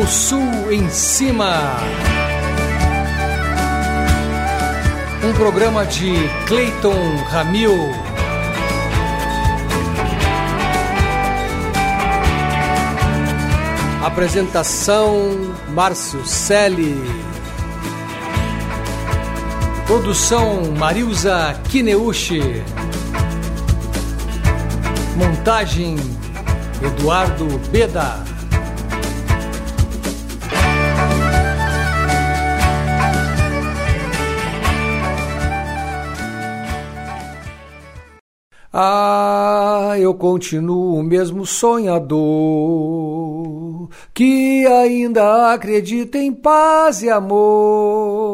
O Sul em Cima. Um programa de Clayton Ramil. Apresentação Márcio Selle. Produção Marilza Kineuchi. Montagem Eduardo Beda. Ah, eu continuo o mesmo sonhador que ainda acredita em paz e amor.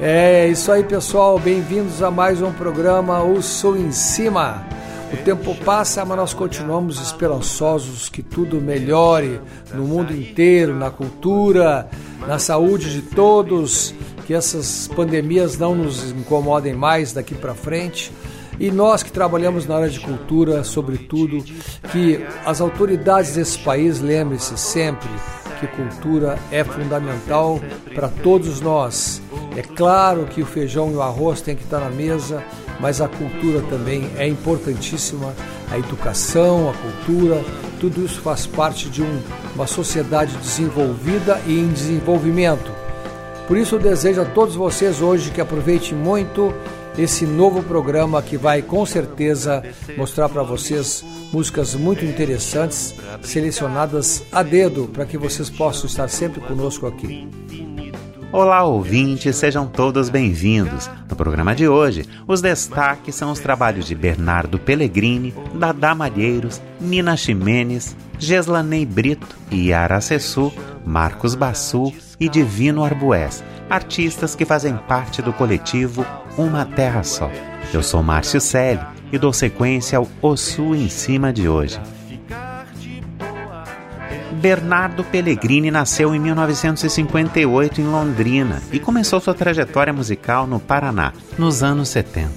É isso aí, pessoal. Bem-vindos a mais um programa O Sou em Cima. O tempo passa, mas nós continuamos esperançosos que tudo melhore no mundo inteiro, na cultura, na saúde de todos, que essas pandemias não nos incomodem mais daqui para frente e nós que trabalhamos na área de cultura, sobretudo, que as autoridades desse país lembrem-se sempre que cultura é fundamental para todos nós. É claro que o feijão e o arroz têm que estar na mesa, mas a cultura também é importantíssima. A educação, a cultura, tudo isso faz parte de um, uma sociedade desenvolvida e em desenvolvimento. Por isso eu desejo a todos vocês hoje que aproveitem muito esse novo programa que vai com certeza mostrar para vocês músicas muito interessantes, selecionadas a dedo, para que vocês possam estar sempre conosco aqui. Olá, ouvintes, sejam todos bem-vindos. No programa de hoje, os destaques são os trabalhos de Bernardo Pellegrini, Dada Malheiros, Nina Ximenes, Geslanei Brito, Yara Sessu, Marcos Bassu e Divino Arbués, artistas que fazem parte do coletivo Uma Terra Só. Eu sou Márcio Selle e dou sequência ao Ossu em Cima de hoje. Bernardo Pellegrini nasceu em 1958 em Londrina e começou sua trajetória musical no Paraná, nos anos 70.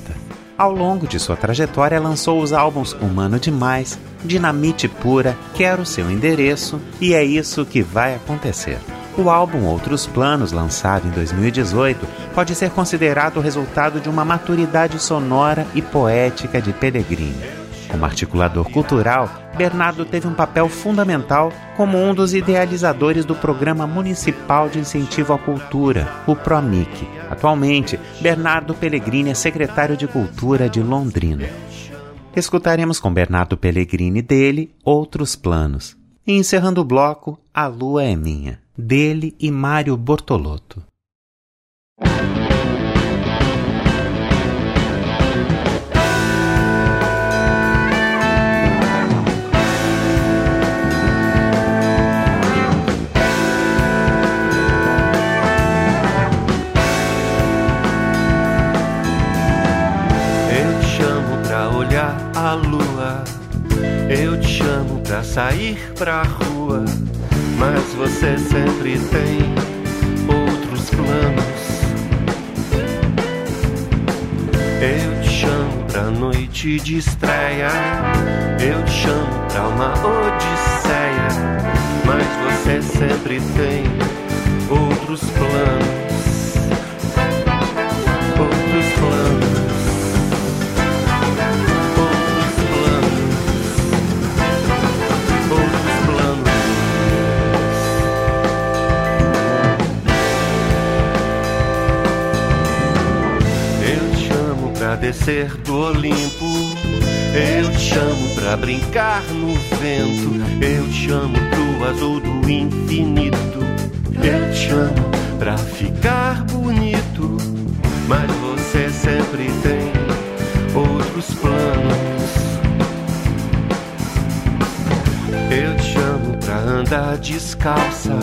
Ao longo de sua trajetória, lançou os álbuns Humano Demais, Dinamite Pura, Quero Seu Endereço e É Isso Que Vai Acontecer. O álbum Outros Planos, lançado em 2018, pode ser considerado o resultado de uma maturidade sonora e poética de Pellegrini. Como articulador cultural, Bernardo teve um papel fundamental como um dos idealizadores do Programa Municipal de Incentivo à Cultura, o PROMIC. Atualmente, Bernardo Pellegrini é secretário de Cultura de Londrina. Escutaremos com Bernardo Pellegrini dele Outros Planos. E encerrando o bloco, A Lua é Minha, dele e Mário Bortolotto. a lua. Eu te chamo pra sair pra rua, mas você sempre tem outros planos. Eu te chamo pra noite de estreia, eu te chamo pra uma odisseia, mas você sempre tem outros planos. Descer do Olimpo. Eu te chamo pra brincar no vento. Eu te chamo pro azul do infinito. Eu te chamo pra ficar bonito. Mas você sempre tem outros planos. Eu te chamo pra andar descalça.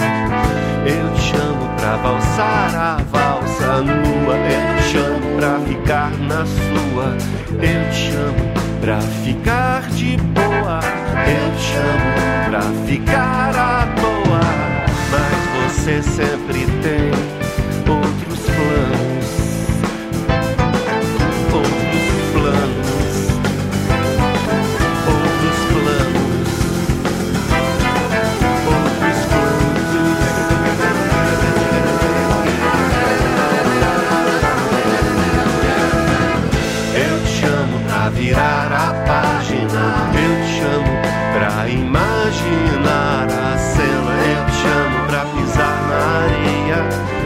Eu te chamo pra valsar a valsa nua. Eu te chamo pra ficar na sua. Eu te chamo pra ficar de boa. Eu te chamo pra ficar à toa. Mas você sempre tem outros virar a página. Eu te chamo pra imaginar a cena. Eu te chamo pra pisar na areia.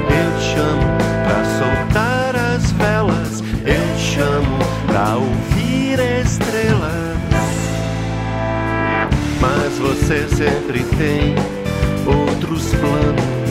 Eu te chamo pra soltar as velas. Eu te chamo pra ouvir estrelas. Mas você sempre tem outros planos.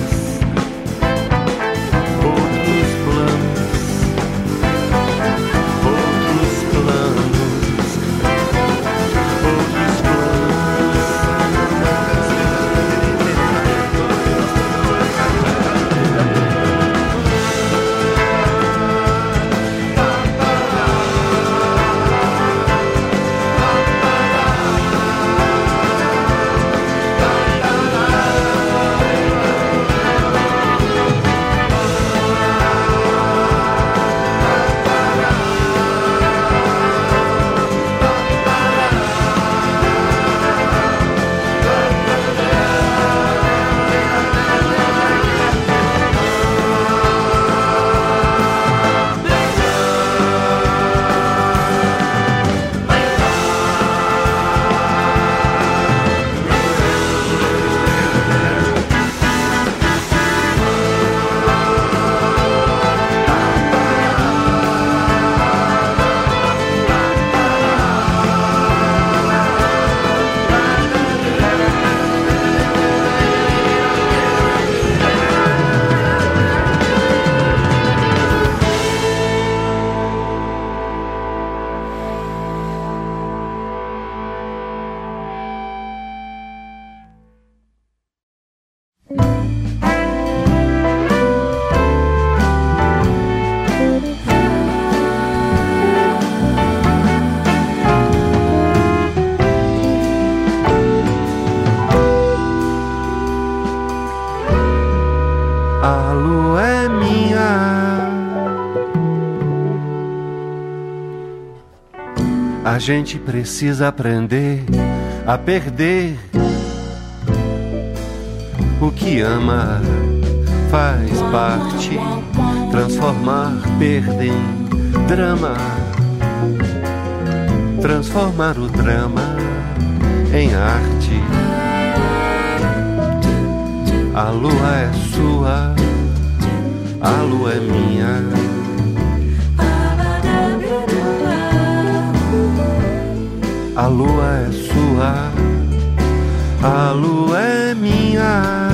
Gente precisa aprender a perder. O que ama faz parte transformar perda em drama. Transformar o drama em arte. A lua é sua a lua é minha A lua é sua, a lua é minha.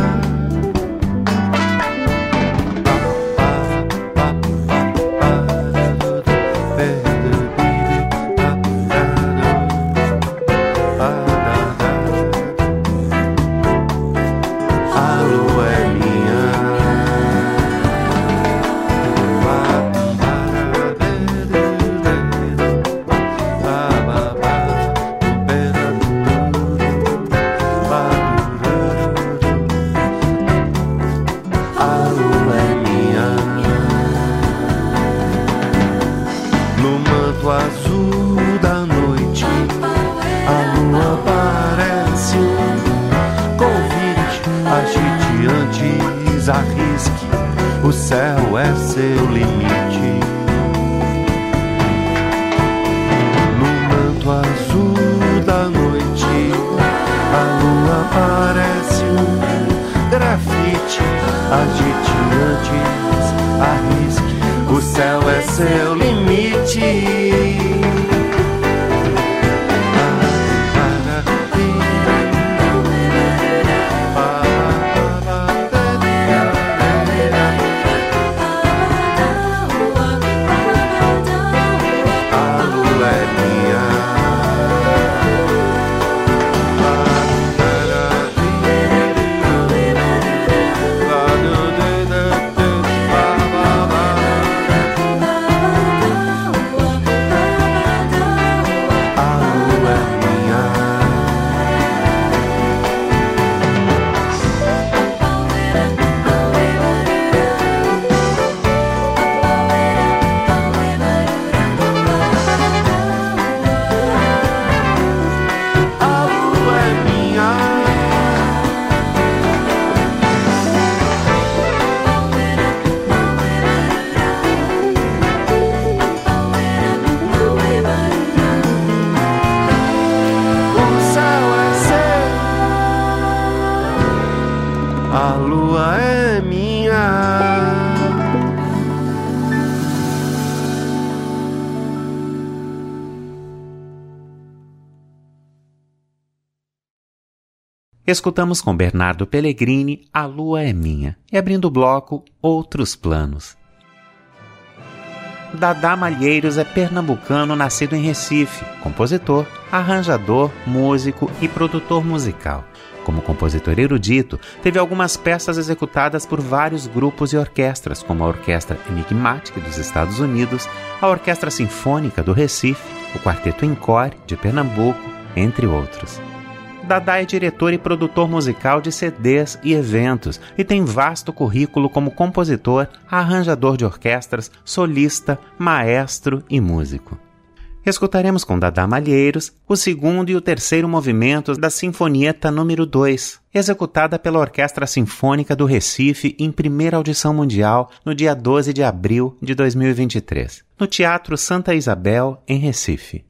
céu é seu limite. Escutamos com Bernardo Pellegrini A Lua é Minha e abrindo o bloco Outros Planos. Dadá Malheiros é pernambucano nascido em Recife, compositor, arranjador, músico e produtor musical. Como compositor erudito, teve algumas peças executadas por vários grupos e orquestras, como a Orquestra Enigmatic dos Estados Unidos, a Orquestra Sinfônica do Recife, o Quarteto Encore de Pernambuco, entre outros. Dadá é diretor e produtor musical de CDs e eventos e tem vasto currículo como compositor, arranjador de orquestras, solista, maestro e músico. Escutaremos com Dadá Malheiros o segundo e o terceiro movimentos da Sinfonieta número 2, executada pela Orquestra Sinfônica do Recife em primeira audição mundial no dia 12 de abril de 2023, no Teatro Santa Isabel, em Recife.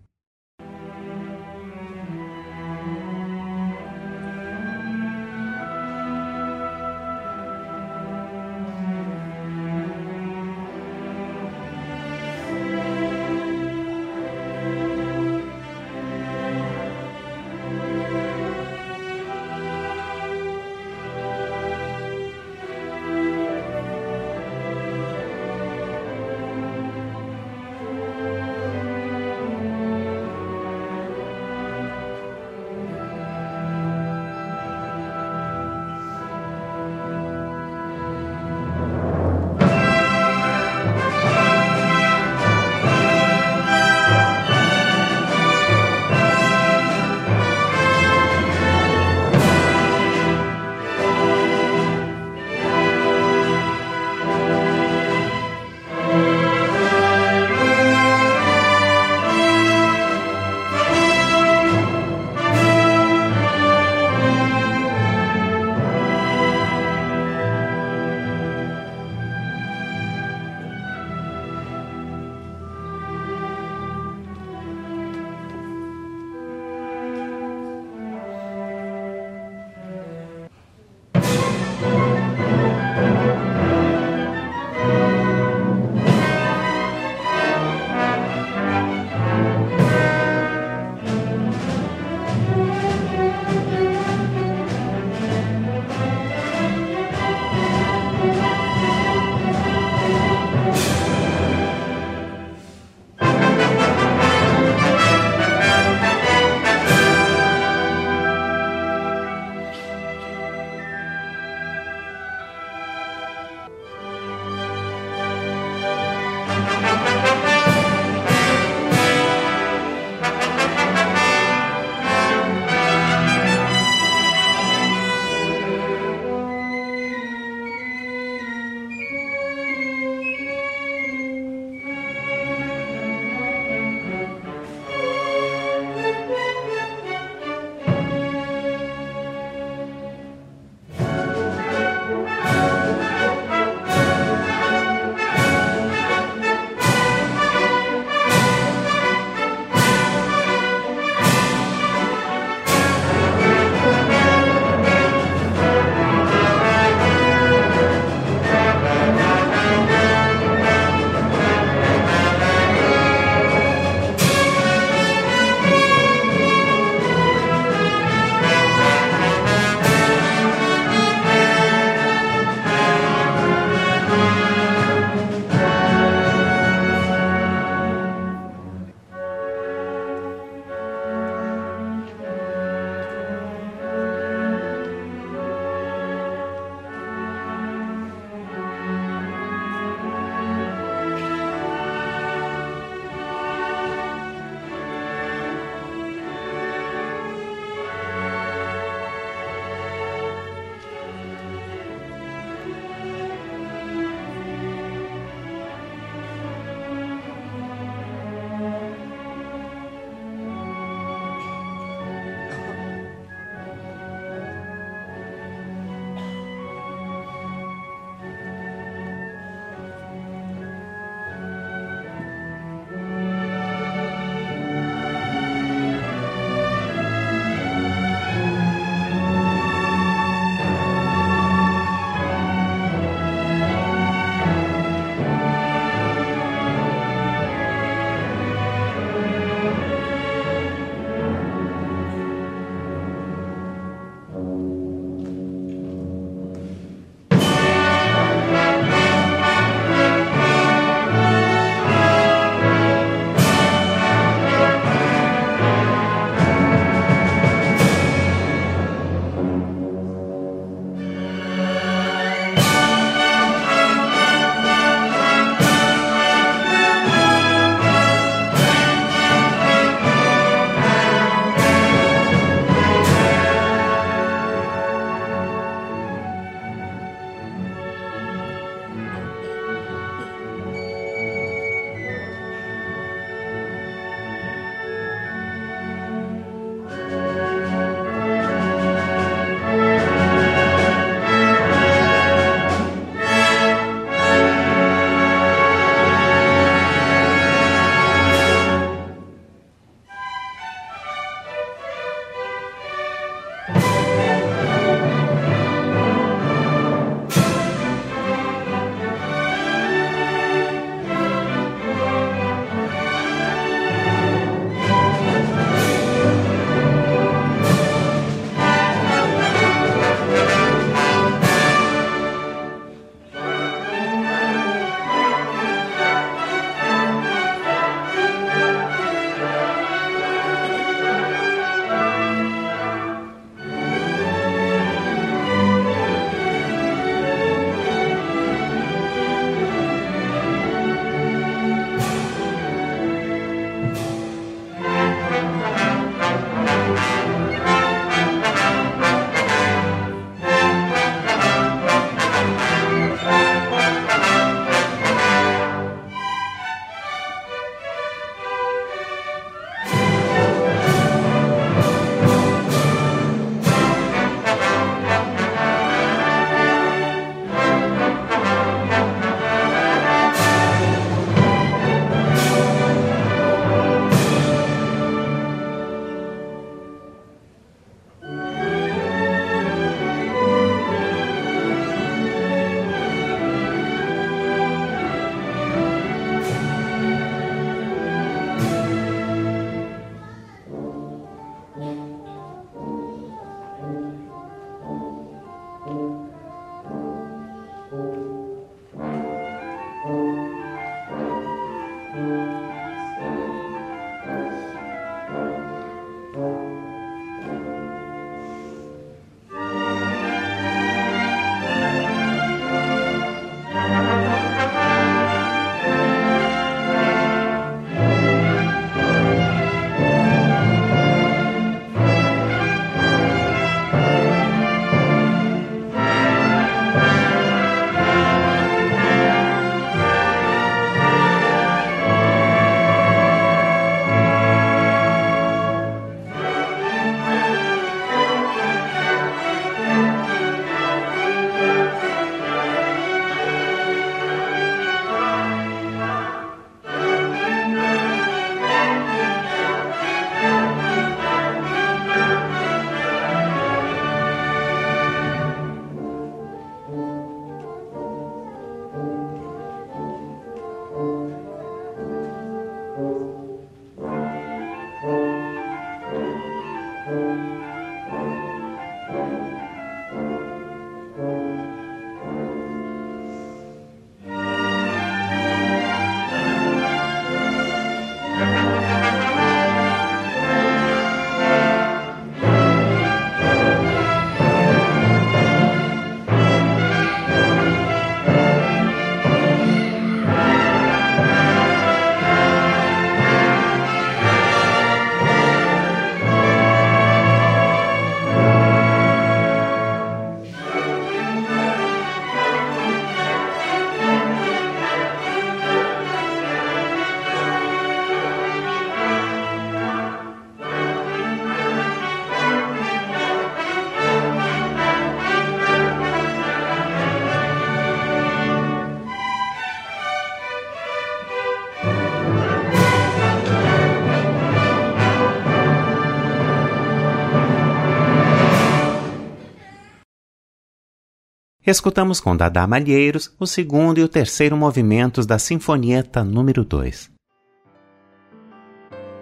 Escutamos com Dada Malheiros o segundo e o terceiro movimentos da Sinfonieta número 2.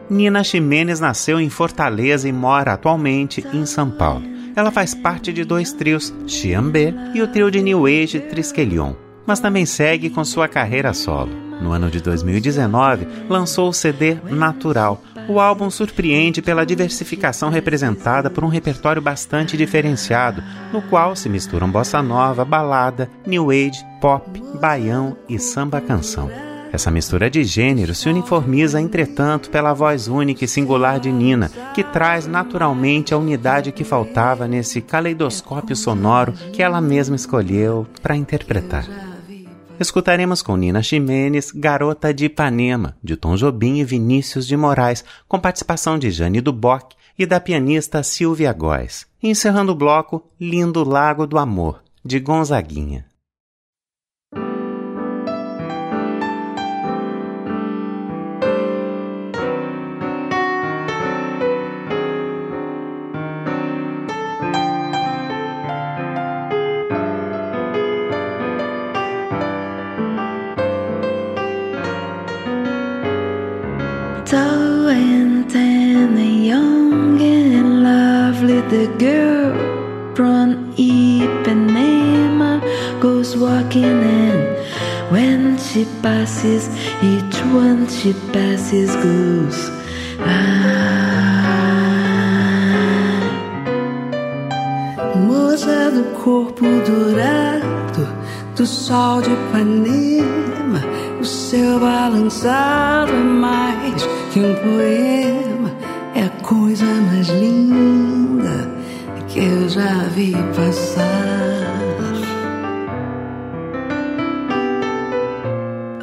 Nina Ximenes nasceu em Fortaleza e mora atualmente em São Paulo. Ela faz parte de dois trios, Xiambé e o trio de New Age Triskelion, mas também segue com sua carreira solo. No ano de 2019, lançou o CD Natural, o álbum surpreende pela diversificação representada por um repertório bastante diferenciado, no qual se misturam bossa nova, balada, new age, pop, baião e samba canção. Essa mistura de gêneros se uniformiza, entretanto, pela voz única e singular de Nina, que traz naturalmente a unidade que faltava nesse caleidoscópio sonoro que ela mesma escolheu para interpretar. Escutaremos com Nina Ximenes, Garota de Ipanema, de Tom Jobim e Vinícius de Moraes, com participação de Jane Duboc e da pianista Silvia Góes. encerrando o bloco, Lindo Lago do Amor, de Gonzaguinha. The girl from Ipanema goes walking in. When she passes, each one she passes goes. Ah. Moça do corpo dourado, do sol de Ipanema, o seu balançado é mais que um poema, é a coisa mais linda que eu já vi passar.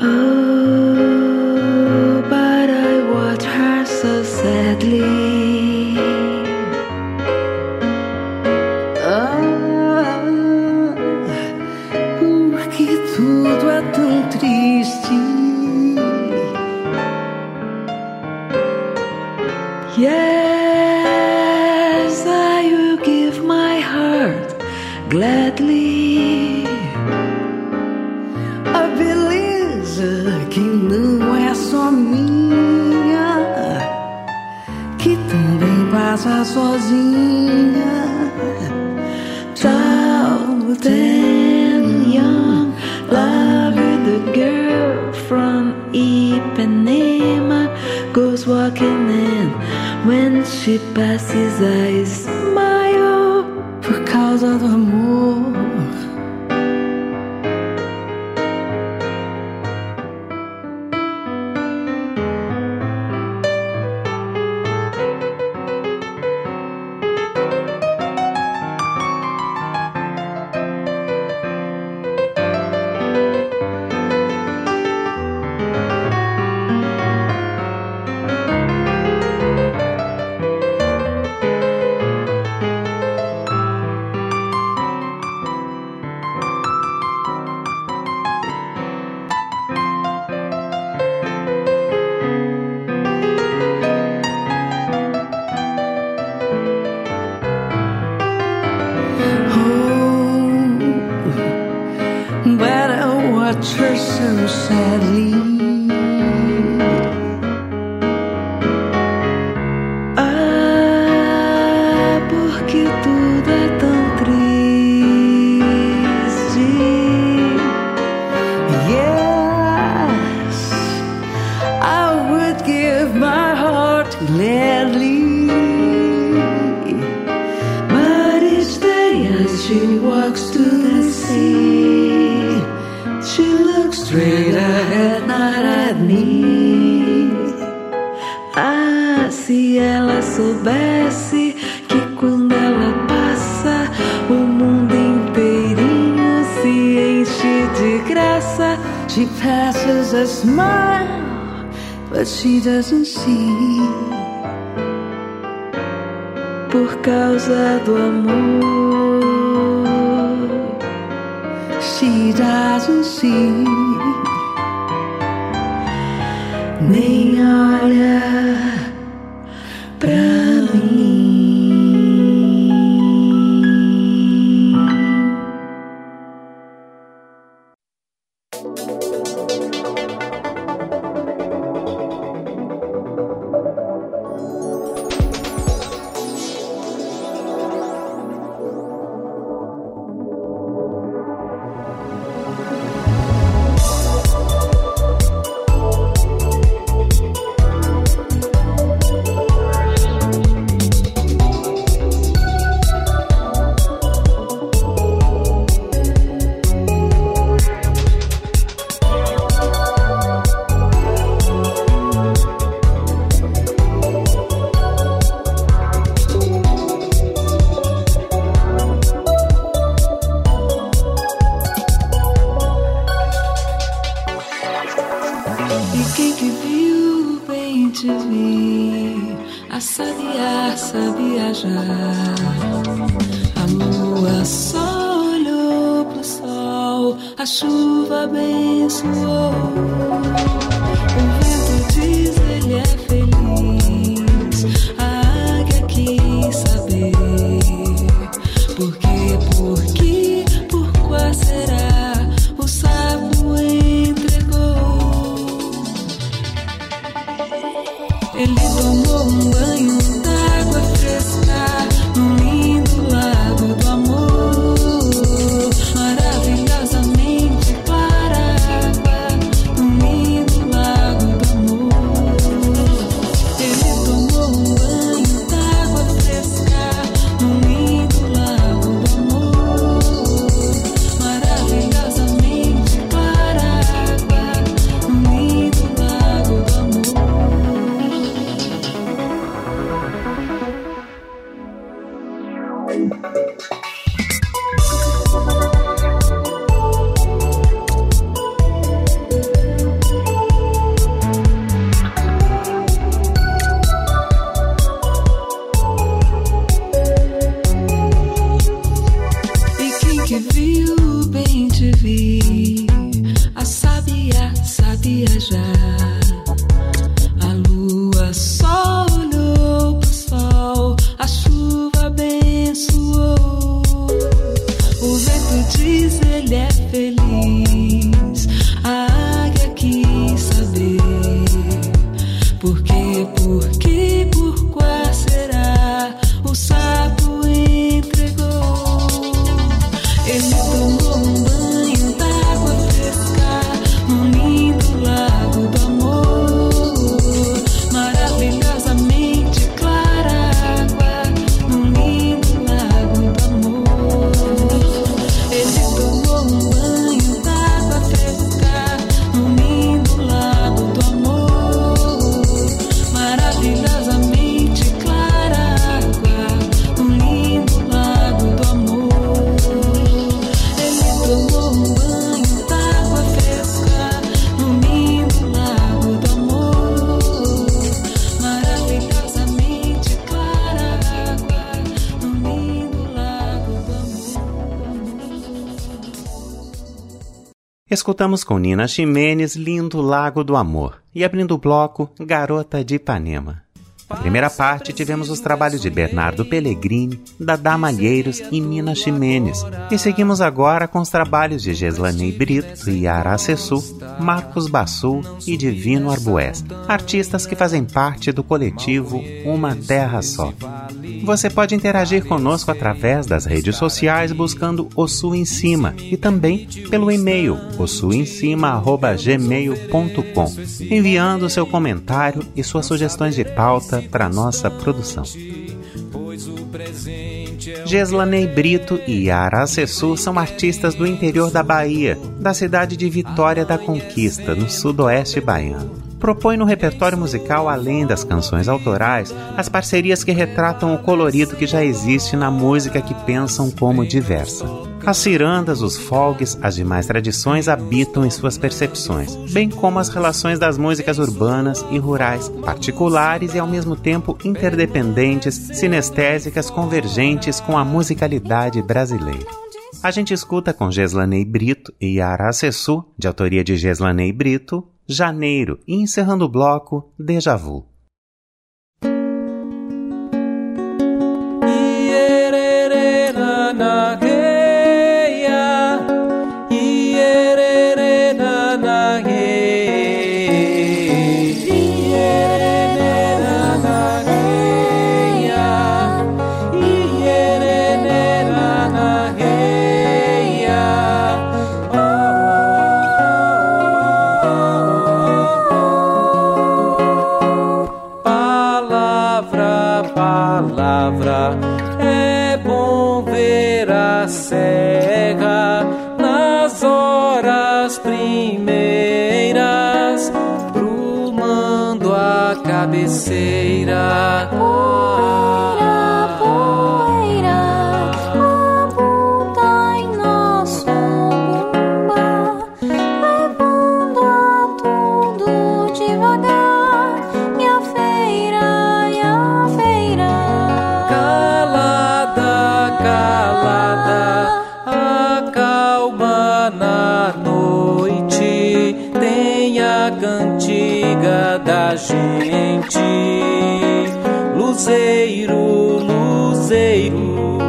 Oh, passes straight ahead, not at me. Ah, se ela soubesse que quando ela passa, o mundo inteirinho se enche de graça. She passes a smile, but she doesn't see. Por causa do amor, she doesn't see nem olha pra E quem que viu bem te vi, a sabiar sabe já A lua só olhou pro sol, a chuva abençoou. Escutamos com Nina Ximenes Lindo Lago do Amor e abrindo o bloco Garota de Ipanema. Primeira parte, tivemos os trabalhos de Bernardo Pellegrini, Dada Malheiros e Nina Ximenes. E seguimos agora com os trabalhos de Geslanei Brito e Aracessu, Marcos Bassul e Divino Arbues, artistas que fazem parte do coletivo Uma Terra Só. Você pode interagir conosco através das redes sociais buscando O Sul em Cima e também pelo e-mail ossuemcima.gmail.com, enviando seu comentário e suas sugestões de pauta para nossa produção. Geslanei Brito e Yara Acessu são artistas do interior da Bahia, da cidade de Vitória da Conquista, no sudoeste baiano propõe no repertório musical, além das canções autorais, as parcerias que retratam o colorido que já existe na música que pensam como diversa. As cirandas, os folgues, as demais tradições habitam em suas percepções, bem como as relações das músicas urbanas e rurais, particulares e ao mesmo tempo interdependentes, sinestésicas, convergentes com a musicalidade brasileira. A gente escuta com Geslanei Brito e Yara Acessu, de autoria de Geslanei Brito, Janeiro e encerrando o bloco Deja Vu. cantiga da gente. Luzeiro, luzeiro.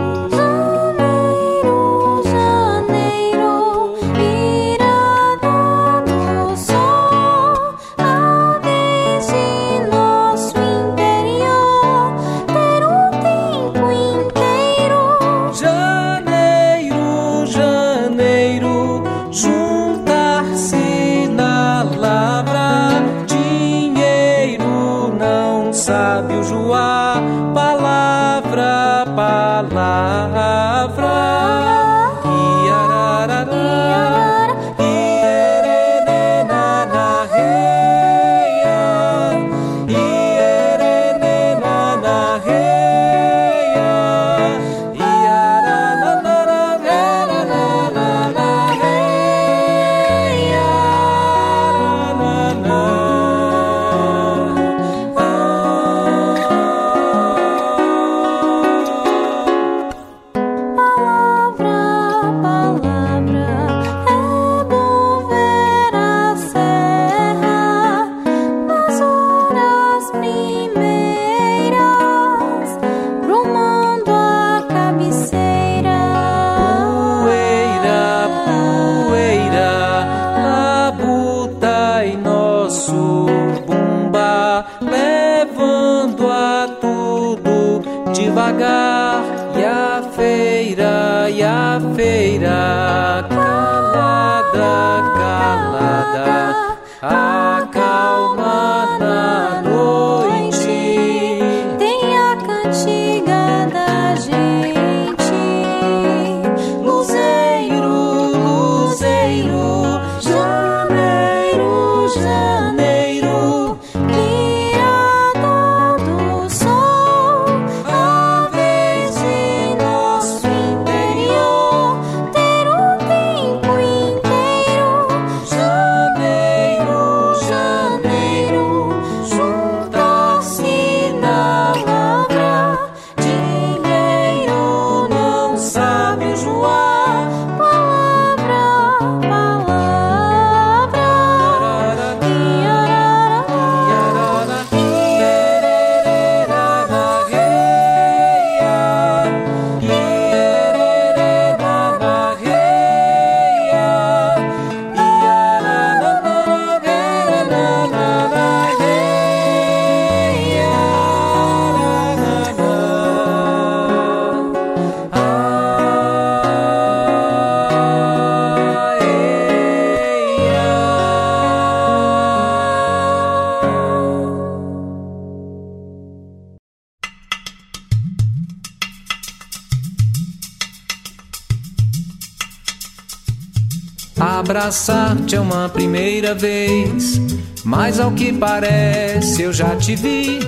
Primeira vez, mas ao que parece eu já te vi.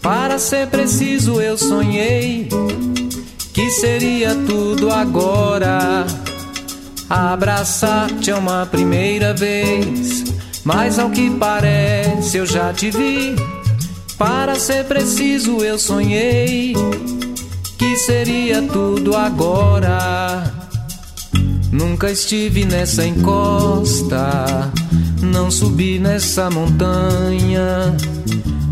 Para ser preciso, eu sonhei que seria tudo agora. Abraçar-te é uma primeira vez, mas ao que parece eu já te vi. Para ser preciso, eu sonhei que seria tudo agora. Nunca estive nessa encosta, não subi nessa montanha.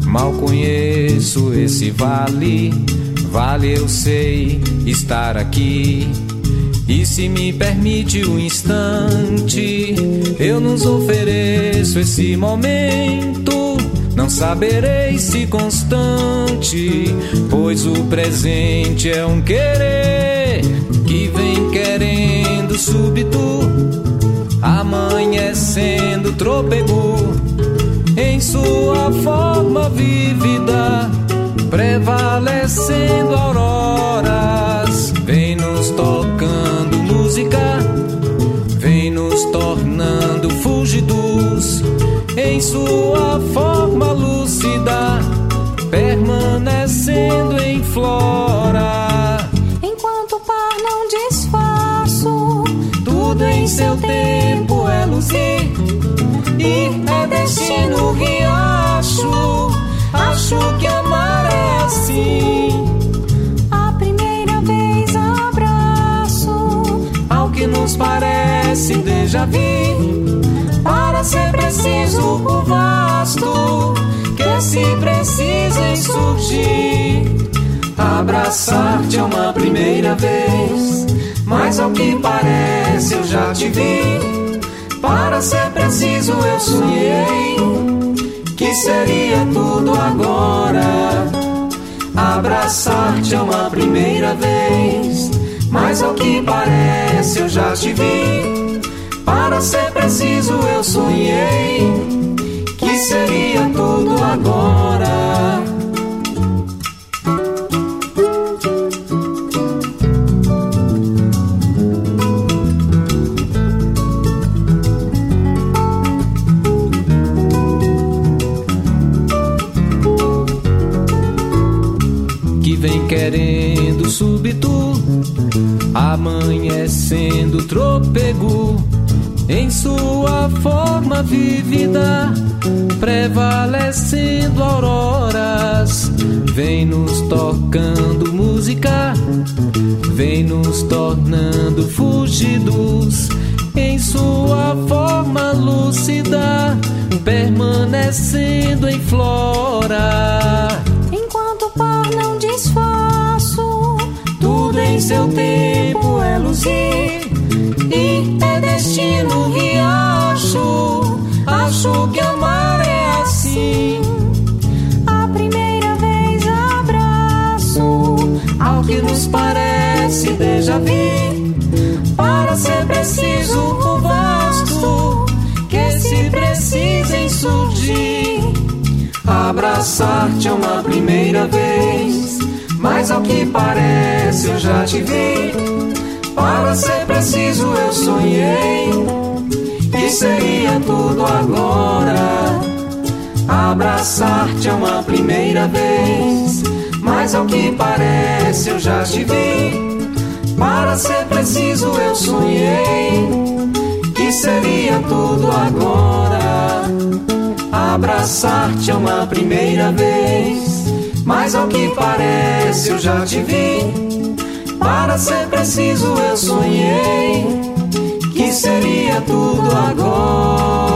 Mal conheço esse vale, vale eu sei estar aqui. E se me permite um instante, eu nos ofereço esse momento. Não saberei se constante, pois o presente é um querer que vem querendo súbito, amanhecendo trôpego em sua forma vívida, prevalecendo auroras, vem nos tocando música, vem nos tornando fúlgidos em sua forma lúcida, é destino riacho. Acho que amar é assim. A primeira vez abraço ao que nos parece déjà vu. Para ser preciso o vasto que se precisa em surgir. Abraçar-te é uma primeira vez, mas ao que parece eu já te vi. Para ser preciso, eu sonhei que seria tudo agora. Abraçar-te é uma primeira vez, mas ao que parece eu já te vi. Para ser preciso, eu sonhei que seria tudo agora. Amanhecendo trôpego em sua forma vívida, prevalecendo auroras, vem nos tocando música, vem nos tornando fugidos em sua forma lúcida, permanecendo em flora. Em seu tempo é luzir e é destino riacho. Acho que amar é assim. A primeira vez abraço ao que nos parece déjà vu. Para ser preciso o vasto que se precisa em surgir. Abraçar-te é uma primeira vez, mas ao que parece eu já te vi. Para ser preciso eu sonhei que seria tudo agora. Abraçar-te é uma primeira vez, mas ao que parece eu já te vi. Para ser preciso eu sonhei que seria tudo agora. Abraçar-te é uma primeira vez, mas ao que parece eu já te vi. Para ser preciso eu sonhei que seria tudo agora.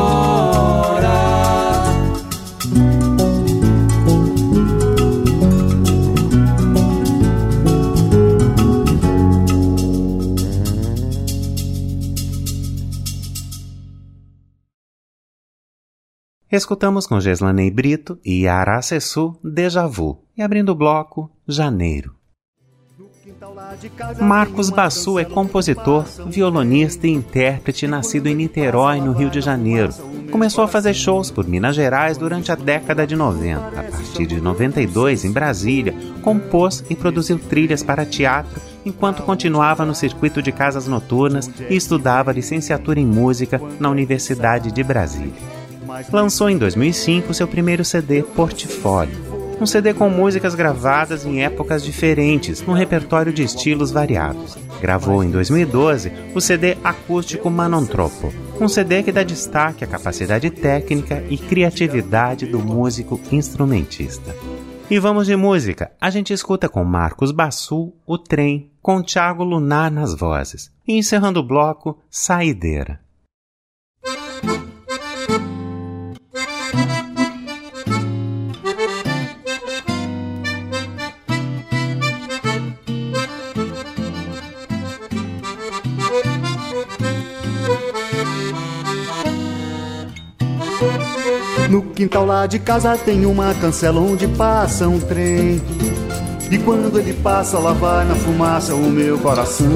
Escutamos com Geslanei Brito e Aracessu Deja Vu e abrindo o bloco Janeiro. Marcos Bassu é compositor, violonista e intérprete nascido em Niterói, no Rio de Janeiro. Começou a fazer shows por Minas Gerais durante a década de 90. A partir de 92, em Brasília, compôs e produziu trilhas para teatro enquanto continuava no circuito de casas noturnas e estudava licenciatura em música na Universidade de Brasília. Lançou em 2005 seu primeiro CD, Portfólio um CD com músicas gravadas em épocas diferentes, num repertório de estilos variados. Gravou em 2012 o CD acústico Manontropo, um CD que dá destaque à capacidade técnica e criatividade do músico instrumentista. E vamos de música. A gente escuta com Marcos Bassu, O Trem, com Thiago Lunar nas vozes. E encerrando o bloco, Saideira. Quintal lá de casa tem uma cancela onde passa um trem. E quando ele passa, lá vai na fumaça o meu coração.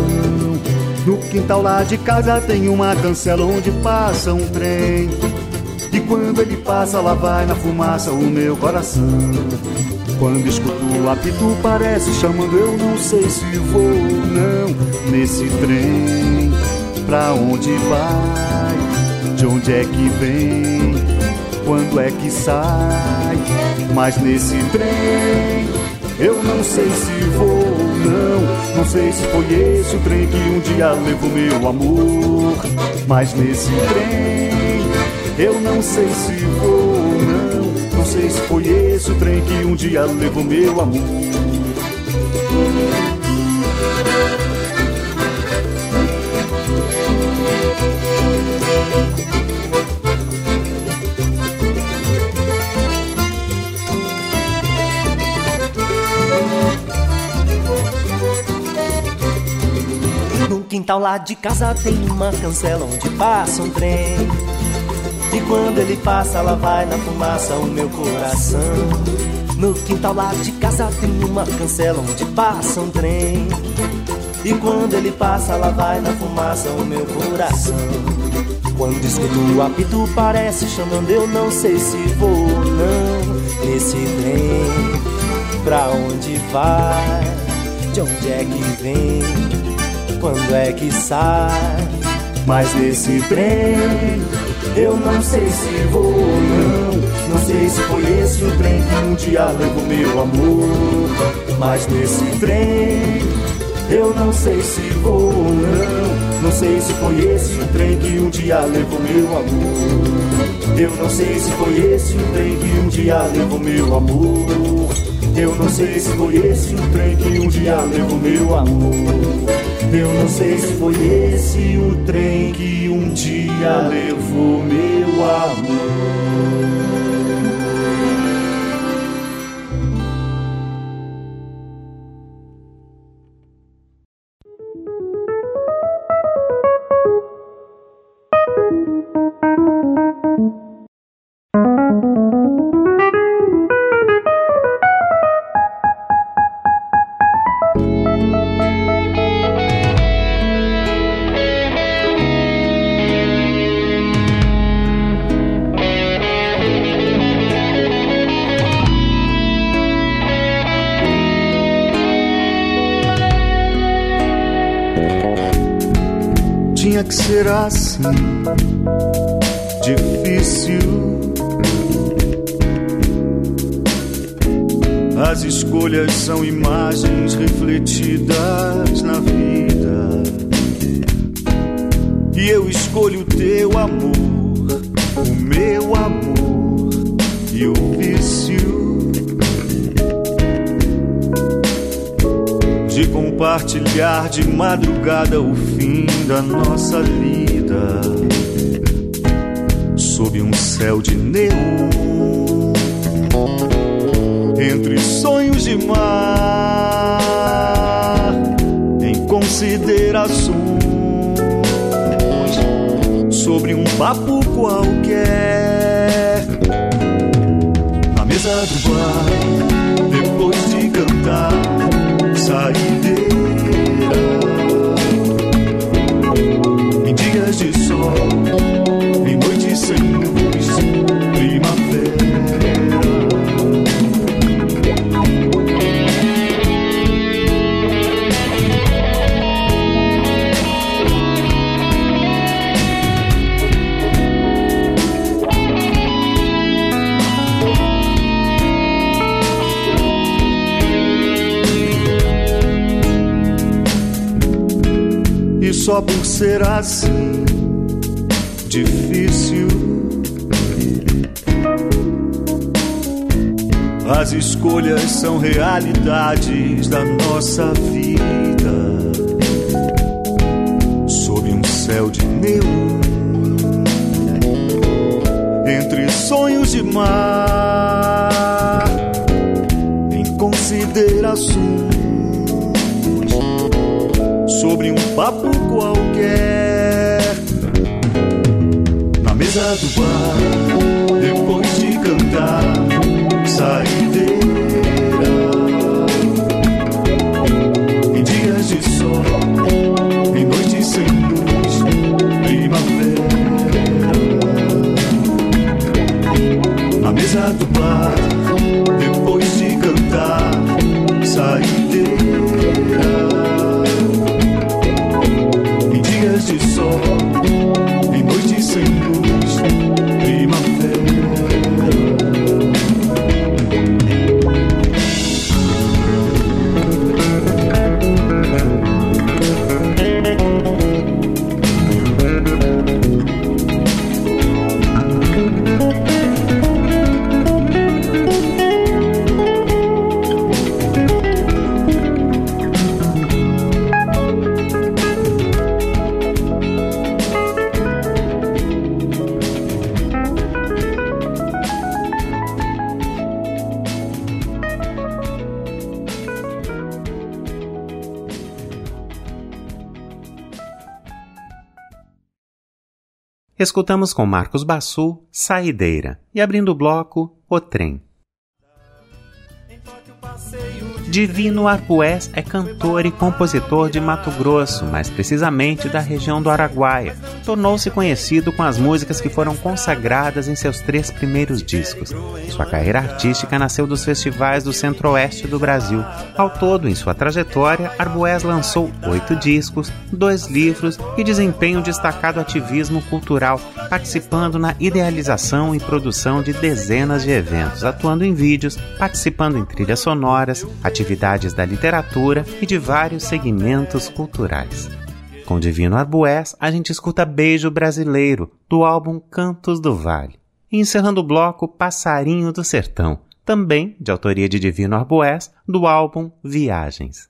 No quintal lá de casa tem uma cancela onde passa um trem. E quando ele passa, lá vai na fumaça o meu coração. Quando escuto o apito, parece chamando, eu não sei se vou ou não nesse trem. Pra onde vai? De onde é que vem? Quando é que sai. Mas nesse trem eu não sei se vou ou não. Não sei se foi esse o trem que um dia levou meu amor. Mas nesse trem eu não sei se vou ou não. Não sei se foi esse o trem que um dia levou meu amor. Quintal lá de casa tem uma cancela onde passa um trem. E quando ele passa, lá vai na fumaça o meu coração. No quintal lá de casa tem uma cancela onde passa um trem. E quando ele passa, lá vai na fumaça o meu coração. Quando escuto o apito, parece chamando, eu não sei se vou ou não nesse trem. Pra onde vai? De onde é que vem? Quando é que sai. Mas nesse trem eu não sei se vou ou não. Não sei se esse o trem que um dia levou meu amor. Mas nesse trem eu não sei se vou ou não. Não sei se esse o trem que um dia levou meu amor. Eu não sei se esse o trem que um dia levou meu amor. Eu não sei se foi esse o trem que um dia levou meu amor. Eu não sei se foi esse o trem que um dia levou meu amor. Refletidas na vida. E eu escolho o teu amor, o meu amor e o vício. De compartilhar de madrugada o fim da nossa vida. Sob um céu de neon, entre sonhos de mar, considerações sobre um papo qualquer. Na mesa do bar, depois de cantar, saideira. Em dias de sol. Só por ser assim difícil. As escolhas são realidades da nossa vida. Sob um céu de neon Entre sonhos de mar Em considerações sobre um papo qualquer. Na mesa do bar, depois de cantar, saideira. Em Escutamos com Marcos Bassu, Saideira, e abrindo o bloco, O Trem. Divino Arpués é cantor e compositor de Mato Grosso, mais precisamente da região do Araguaia. Tornou-se conhecido com as músicas que foram consagradas em seus três primeiros discos. Sua carreira artística nasceu dos festivais do centro-oeste do Brasil. Ao todo, em sua trajetória, Arbués lançou oito discos, dois livros e desempenha um destacado ativismo cultural, participando na idealização e produção de dezenas de eventos, atuando em vídeos, participando em trilhas sonoras, atividades da literatura e de vários segmentos culturais. Com Divino Arbués, a gente escuta Beijo Brasileiro, do álbum Cantos do Vale. E encerrando o bloco Passarinho do Sertão, também de autoria de Divino Arbués, do álbum Viagens.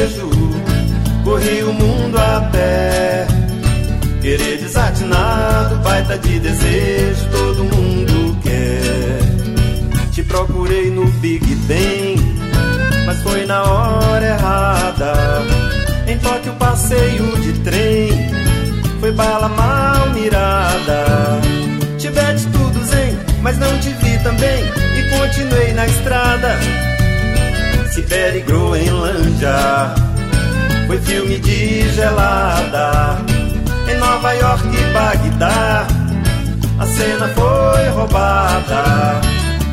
desejo, corri o mundo a pé. Querer desatinado, baita de desejo, todo mundo quer. Te procurei no Big Ben, mas foi na hora errada. Em Tóquio passeio de trem, foi bala mal mirada. Tive de tudo zen, mas não te vi também e continuei na estrada. Se Sibéria em Groenlândia. Foi filme de gelada em Nova York e Bagdá. A cena foi roubada.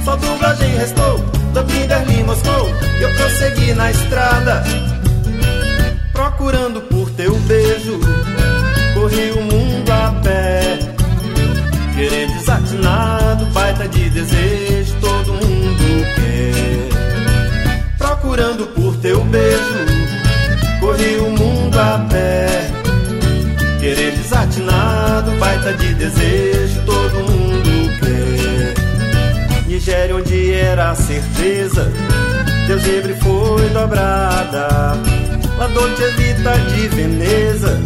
Só dublagem restou do Kinderlin Moscou. E eu prossegui na estrada, procurando por teu beijo. Corri o mundo a pé, querendo desatinado, baita de desejo procurando por teu beijo. Corri o mundo a pé, querer desatinado, baita de desejo, todo mundo quer. Nigéria, onde era a certeza, teu zebre foi dobrada. La Dolce Vita de Veneza,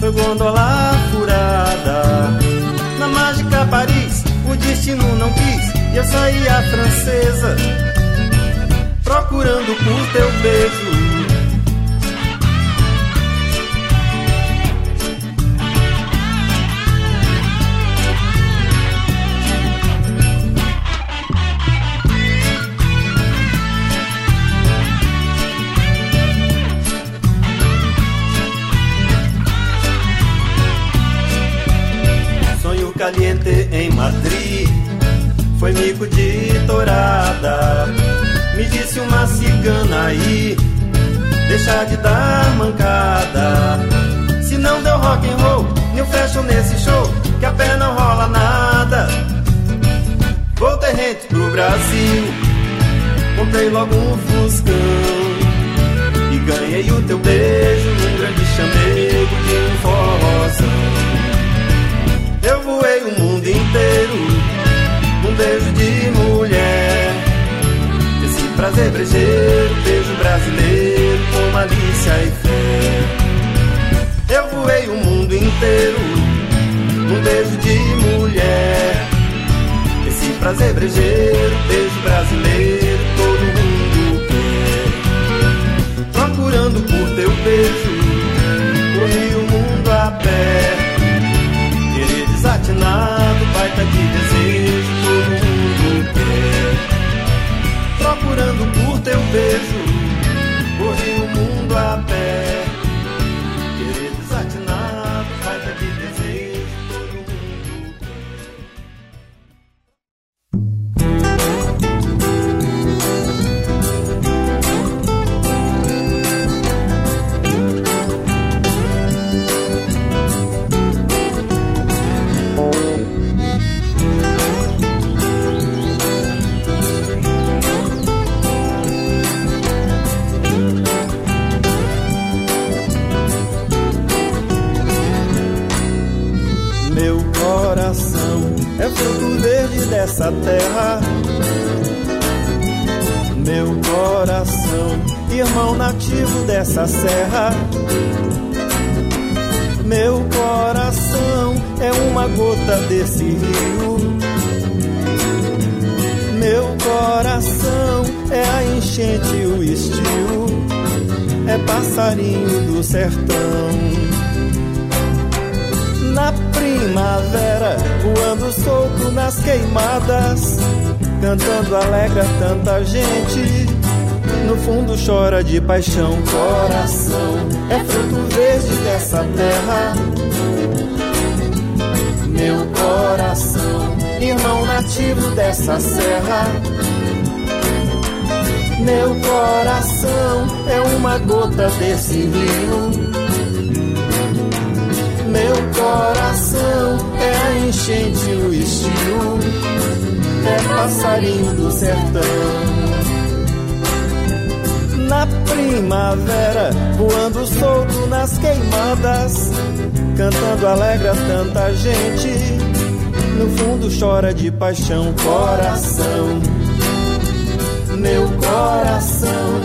foi gondola furada. Na mágica Paris, o destino não quis, e eu saí a francesa curando por teu peso. caliente em Madrid foi mico de dourada. Me disse uma cigana aí, deixa de dar mancada. Se não deu rock and roll, new fashion nesse show, que a pé não rola nada. Voltei rente pro Brasil, comprei logo um fuscão. E ganhei o teu beijo num grande chamego de um forrozão. Eu voei o mundo inteiro um beijo de mulher. Prazer brejeiro, beijo brasileiro com malícia e fé. Eu voei o mundo inteiro, um beijo de mulher. Esse prazer brejeiro, beijo brasileiro, todo mundo quer. Procurando por teu beijo, corri o mundo a pé. Querer desatinado, baita de desejo procurando por teu beijo. Corri o mundo a pé, dessa terra. Meu coração, irmão nativo dessa serra. Meu coração é uma gota desse rio. Meu coração é a enchente, o estio, é passarinho do sertão na primavera, voando solto nas queimadas, cantando alegra tanta gente. No fundo chora de paixão, coração é fruto verde dessa terra. Meu coração, irmão nativo dessa serra. Meu coração é uma gota desse rio meu coração. É a enchente, o estio, é passarinho do sertão. Na primavera, voando solto nas queimadas, cantando alegra tanta gente. No fundo chora de paixão, coração, meu coração,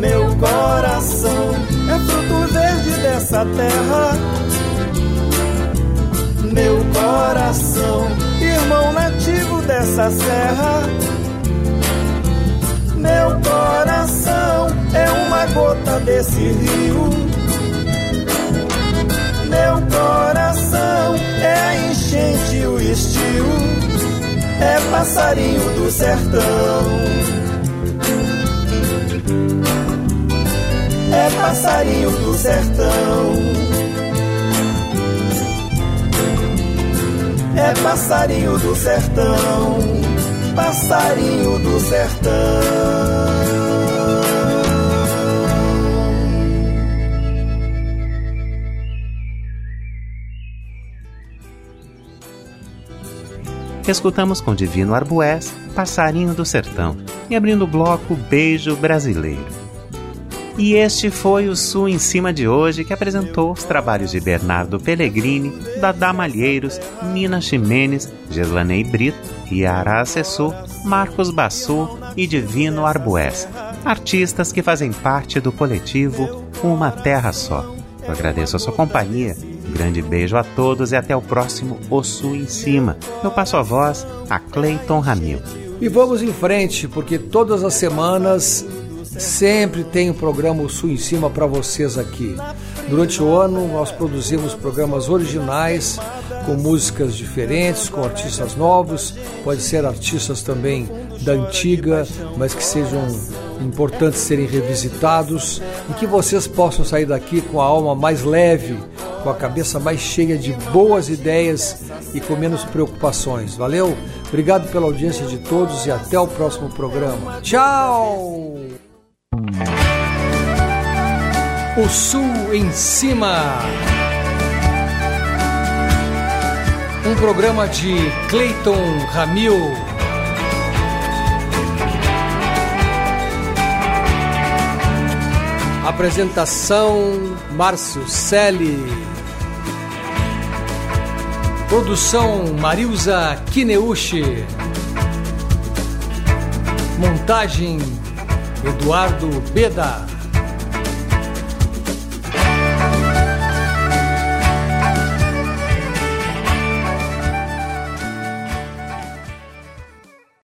meu coração fruto verde dessa terra. Meu coração, irmão nativo dessa serra. Meu coração é uma gota desse rio. Meu coração é a enchente, o estio, é passarinho do sertão. É passarinho do sertão. É passarinho do sertão, passarinho do sertão. escutamos com Divino Arbués, Passarinho do Sertão, e abrindo o bloco Beijo Brasileiro. E este foi o Sul em Cima de hoje, que apresentou os trabalhos de Bernardo Pellegrini, Dada Malheiros, Nina Ximenes, Geslanei Brito, Yara Assessor, Marcos Bassu e Divino Arbues, artistas que fazem parte do coletivo Uma Terra Só. Eu agradeço a sua companhia, um grande beijo a todos e até o próximo O Sul em Cima. Eu passo a voz a Cleiton Ramil. E vamos em frente, porque todas as semanas Sempre tem um programa o Sul em Cima para vocês aqui. Durante o ano, nós produzimos programas originais com músicas diferentes, com artistas novos, pode ser artistas também da antiga, mas que sejam importantes serem revisitados e que vocês possam sair daqui com a alma mais leve, com a cabeça mais cheia de boas ideias e com menos preocupações. Valeu? Obrigado pela audiência de todos e até o próximo programa. Tchau! O Sul em Cima. Um programa de Clayton Ramil. Apresentação Márcio Selle. Produção Marilza Kineuchi. Montagem Eduardo Beda.